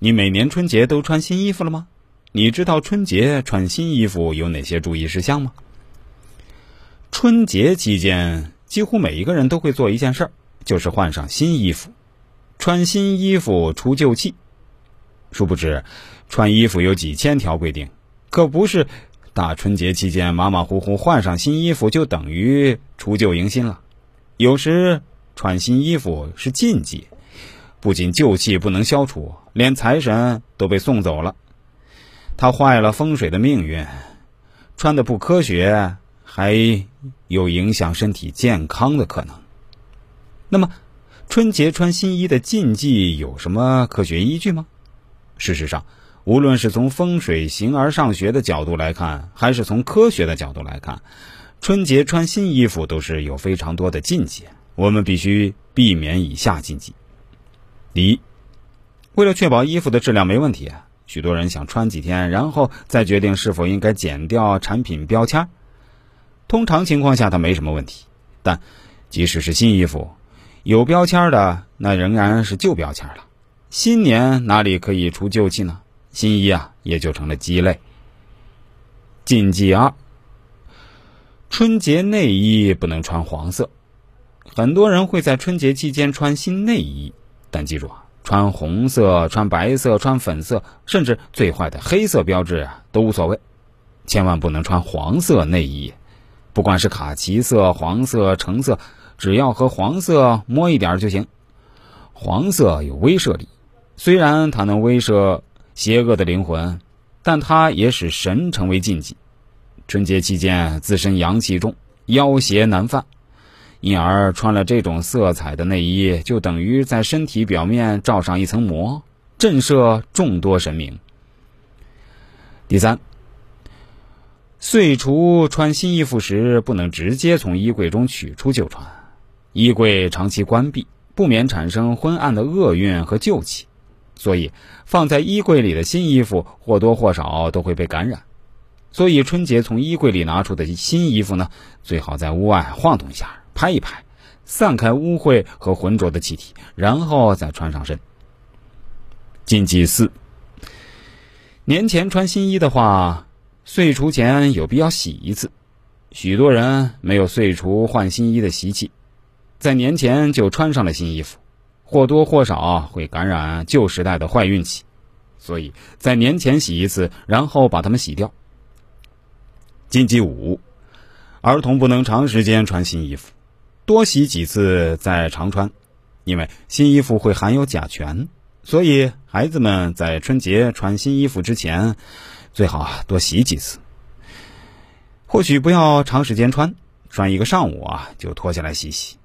你每年春节都穿新衣服了吗？你知道春节穿新衣服有哪些注意事项吗？春节期间，几乎每一个人都会做一件事儿，就是换上新衣服，穿新衣服除旧气。殊不知，穿衣服有几千条规定，可不是大春节期间马马虎虎换上新衣服就等于除旧迎新了。有时穿新衣服是禁忌，不仅旧气不能消除，连财神都被送走了。他坏了风水的命运，穿的不科学，还有影响身体健康的可能。那么，春节穿新衣的禁忌有什么科学依据吗？事实上，无论是从风水形而上学的角度来看，还是从科学的角度来看，春节穿新衣服都是有非常多的禁忌。我们必须避免以下禁忌：第一，为了确保衣服的质量没问题。许多人想穿几天，然后再决定是否应该剪掉产品标签。通常情况下，它没什么问题。但即使是新衣服，有标签的那仍然是旧标签了。新年哪里可以除旧气呢？新衣啊，也就成了鸡肋。禁忌二：春节内衣不能穿黄色。很多人会在春节期间穿新内衣，但记住啊。穿红色、穿白色、穿粉色，甚至最坏的黑色标志啊，都无所谓。千万不能穿黄色内衣，不管是卡其色、黄色、橙色，只要和黄色摸一点就行。黄色有威慑力，虽然它能威慑邪恶的灵魂，但它也使神成为禁忌。春节期间自身阳气重，妖邪难犯。因而穿了这种色彩的内衣，就等于在身体表面罩上一层膜，震慑众多神明。第三，岁除穿新衣服时，不能直接从衣柜中取出就穿，衣柜长期关闭，不免产生昏暗的厄运和旧气，所以放在衣柜里的新衣服或多或少都会被感染。所以春节从衣柜里拿出的新衣服呢，最好在屋外晃动一下。拍一拍，散开污秽和浑浊的气体，然后再穿上身。禁忌四：年前穿新衣的话，岁除前有必要洗一次。许多人没有岁除换新衣的习气，在年前就穿上了新衣服，或多或少会感染旧时代的坏运气，所以在年前洗一次，然后把它们洗掉。禁忌五：儿童不能长时间穿新衣服。多洗几次再常穿，因为新衣服会含有甲醛，所以孩子们在春节穿新衣服之前，最好多洗几次。或许不要长时间穿，穿一个上午啊就脱下来洗洗，